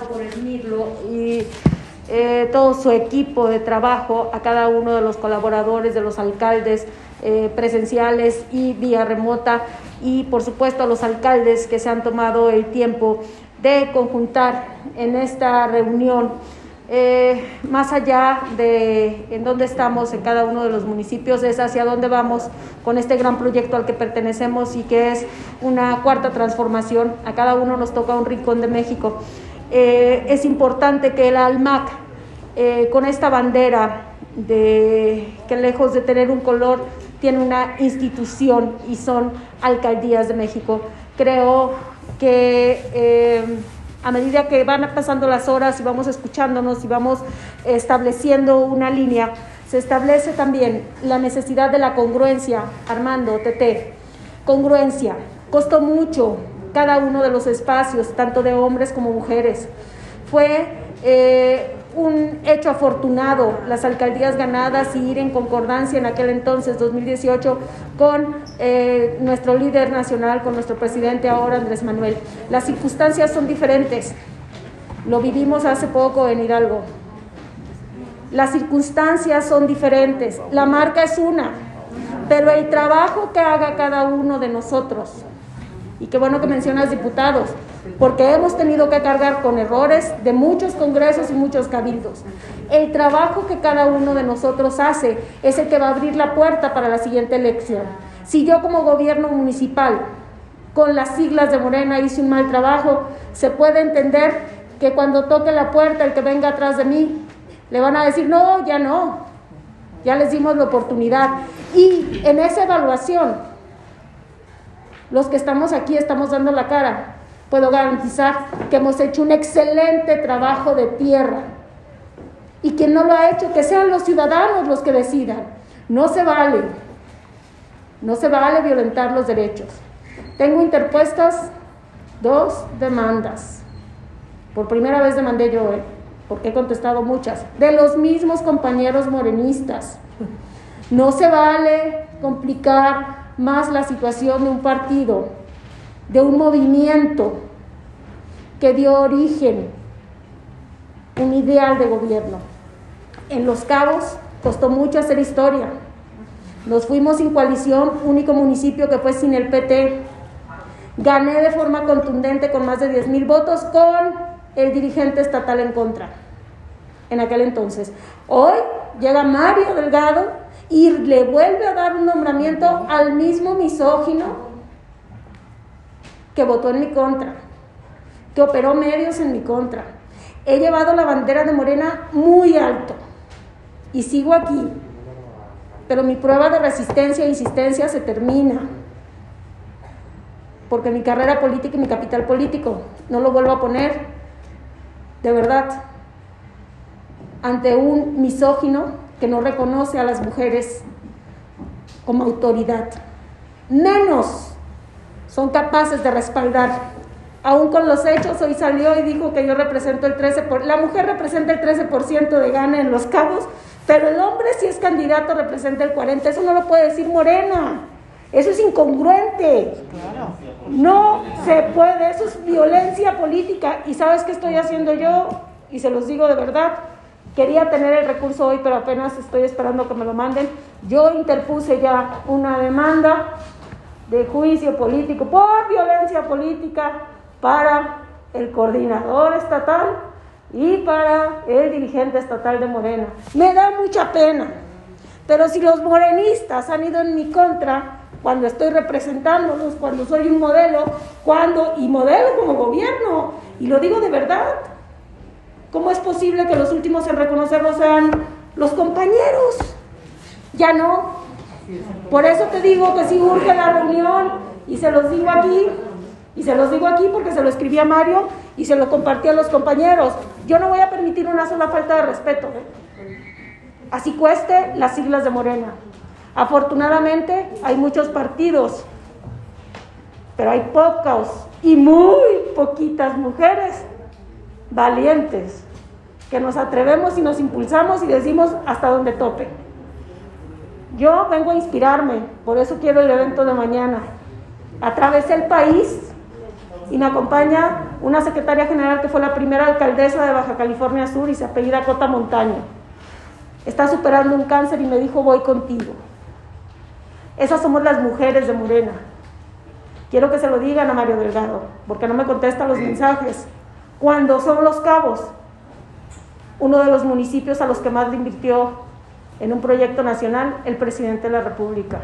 por Esmirlo y eh, todo su equipo de trabajo, a cada uno de los colaboradores, de los alcaldes eh, presenciales y vía remota, y por supuesto a los alcaldes que se han tomado el tiempo de conjuntar en esta reunión. Eh, más allá de en dónde estamos en cada uno de los municipios, es hacia dónde vamos con este gran proyecto al que pertenecemos y que es una cuarta transformación. A cada uno nos toca un rincón de México. Eh, es importante que el ALMAC, eh, con esta bandera de que lejos de tener un color, tiene una institución y son alcaldías de México. Creo que eh, a medida que van pasando las horas y vamos escuchándonos y vamos estableciendo una línea, se establece también la necesidad de la congruencia, Armando, TT, congruencia. Costó mucho, cada uno de los espacios, tanto de hombres como mujeres. Fue eh, un hecho afortunado las alcaldías ganadas y ir en concordancia en aquel entonces, 2018, con eh, nuestro líder nacional, con nuestro presidente ahora, Andrés Manuel. Las circunstancias son diferentes. Lo vivimos hace poco en Hidalgo. Las circunstancias son diferentes. La marca es una, pero el trabajo que haga cada uno de nosotros y qué bueno que mencionas diputados, porque hemos tenido que cargar con errores de muchos congresos y muchos cabildos. El trabajo que cada uno de nosotros hace es el que va a abrir la puerta para la siguiente elección. Si yo como gobierno municipal, con las siglas de Morena, hice un mal trabajo, se puede entender que cuando toque la puerta el que venga atrás de mí, le van a decir, no, ya no, ya les dimos la oportunidad. Y en esa evaluación, los que estamos aquí estamos dando la cara. Puedo garantizar que hemos hecho un excelente trabajo de tierra. Y quien no lo ha hecho, que sean los ciudadanos los que decidan. No se vale. No se vale violentar los derechos. Tengo interpuestas dos demandas. Por primera vez demandé yo, ¿eh? porque he contestado muchas, de los mismos compañeros morenistas. No se vale complicar más la situación de un partido, de un movimiento que dio origen un ideal de gobierno. En Los Cabos costó mucho hacer historia. Nos fuimos sin coalición, único municipio que fue sin el PT. Gané de forma contundente con más de 10 mil votos con el dirigente estatal en contra en aquel entonces. Hoy llega Mario Delgado y le vuelve a dar un nombramiento al mismo misógino que votó en mi contra, que operó medios en mi contra. He llevado la bandera de Morena muy alto y sigo aquí, pero mi prueba de resistencia e insistencia se termina, porque mi carrera política y mi capital político no lo vuelvo a poner, de verdad, ante un misógino que no reconoce a las mujeres como autoridad. Menos son capaces de respaldar. Aún con los hechos, hoy salió y dijo que yo represento el 13%, la mujer representa el 13% de gana en los cabos, pero el hombre si es candidato representa el 40%. Eso no lo puede decir Morena. Eso es incongruente. No se puede, eso es violencia política. ¿Y sabes qué estoy haciendo yo? Y se los digo de verdad, Quería tener el recurso hoy, pero apenas estoy esperando que me lo manden. Yo interpuse ya una demanda de juicio político por violencia política para el coordinador estatal y para el dirigente estatal de Morena. Me da mucha pena, pero si los morenistas han ido en mi contra cuando estoy representándolos, cuando soy un modelo, cuando y modelo como gobierno, y lo digo de verdad, ¿Cómo es posible que los últimos en reconocerlo sean los compañeros? Ya no. Por eso te digo que si urge la reunión y se los digo aquí, y se los digo aquí porque se lo escribí a Mario y se lo compartí a los compañeros. Yo no voy a permitir una sola falta de respeto. ¿eh? Así cueste las siglas de Morena. Afortunadamente hay muchos partidos, pero hay pocos y muy poquitas mujeres valientes que nos atrevemos y nos impulsamos y decimos hasta donde tope. Yo vengo a inspirarme, por eso quiero el evento de mañana. Atravesé el país y me acompaña una secretaria general que fue la primera alcaldesa de Baja California Sur y se apellida Cota Montaño. Está superando un cáncer y me dijo, voy contigo. Esas somos las mujeres de Morena. Quiero que se lo digan a Mario Delgado, porque no me contesta los mensajes. Cuando son los cabos, uno de los municipios a los que más le invirtió en un proyecto nacional el presidente de la República,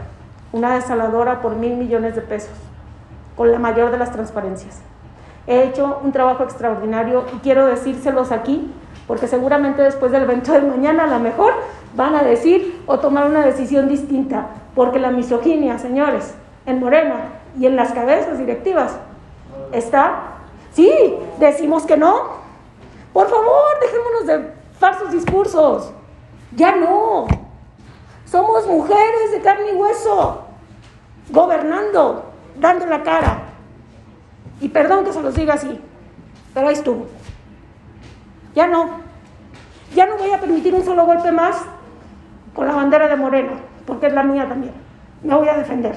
una desaladora por mil millones de pesos, con la mayor de las transparencias. He hecho un trabajo extraordinario y quiero decírselos aquí, porque seguramente después del evento de mañana a lo mejor van a decir o tomar una decisión distinta, porque la misoginia, señores, en Morena y en las cabezas directivas está, sí, decimos que no, por favor, dejémonos de falsos discursos. Ya no. Somos mujeres de carne y hueso, gobernando, dando la cara. Y perdón que se los diga así, pero ahí estuvo. Ya no. Ya no voy a permitir un solo golpe más con la bandera de Moreno, porque es la mía también. Me voy a defender.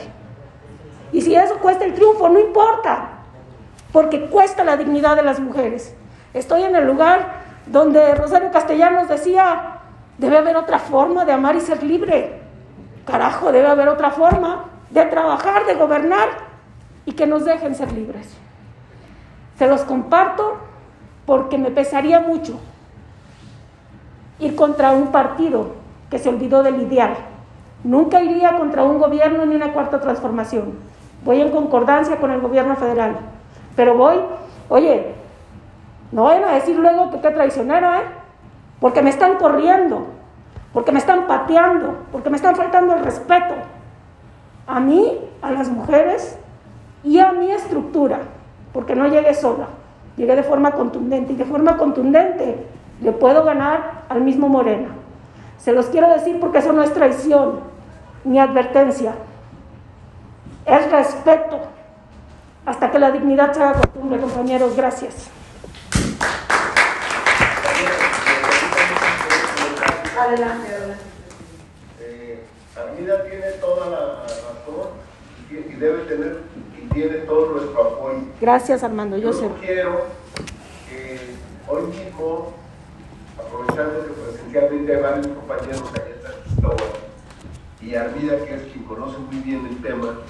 Y si eso cuesta el triunfo, no importa, porque cuesta la dignidad de las mujeres. Estoy en el lugar donde Rosario Castellanos decía, debe haber otra forma de amar y ser libre. Carajo, debe haber otra forma de trabajar, de gobernar y que nos dejen ser libres. Se los comparto porque me pesaría mucho ir contra un partido que se olvidó del ideal. Nunca iría contra un gobierno ni una cuarta transformación. Voy en concordancia con el gobierno federal. Pero voy, oye, no vayan a decir luego que qué traicionero, ¿eh? Porque me están corriendo, porque me están pateando, porque me están faltando el respeto. A mí, a las mujeres y a mi estructura, porque no llegué sola, llegué de forma contundente y de forma contundente le puedo ganar al mismo Morena. Se los quiero decir porque eso no es traición ni advertencia, es respeto. Hasta que la dignidad se haga costumbre, compañeros. Gracias. Adelante, adelante. Eh, Armida tiene toda la razón y debe tener y tiene todo nuestro apoyo. Gracias, Armando. Yo, Yo quiero que hoy mismo, aprovechando que presencialmente hay varios compañeros allá en San Cristóbal y Armida, que es quien conoce muy bien el tema,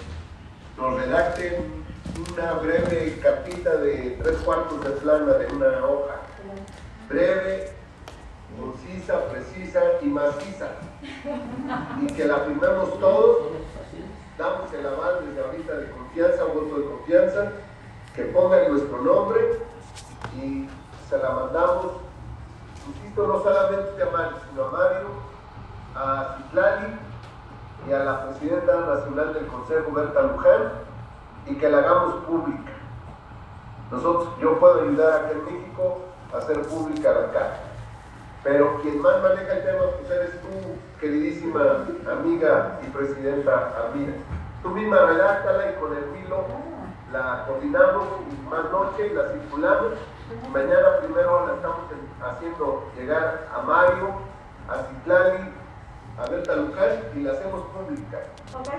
nos redacten una breve cartita de tres cuartos de plana de una hoja. Breve, precisa y maciza. Y que la firmemos todos, damos el aval desde ahorita de confianza, voto de confianza, que pongan nuestro nombre y se la mandamos, insisto, no solamente a Mario, sino a Mario, a Citlali y a la presidenta nacional del Consejo, Berta Luján, y que la hagamos pública. Nosotros, yo puedo ayudar aquí en México a hacer pública la carta. Pero quien más maneja el tema, pues eres tú, queridísima amiga y presidenta Amira. Tú misma redáctala y con el filo la coordinamos y más noche la circulamos. Mañana primero la estamos haciendo llegar a Mario, a Citlali, a Berta Luján y la hacemos pública.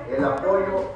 El apoyo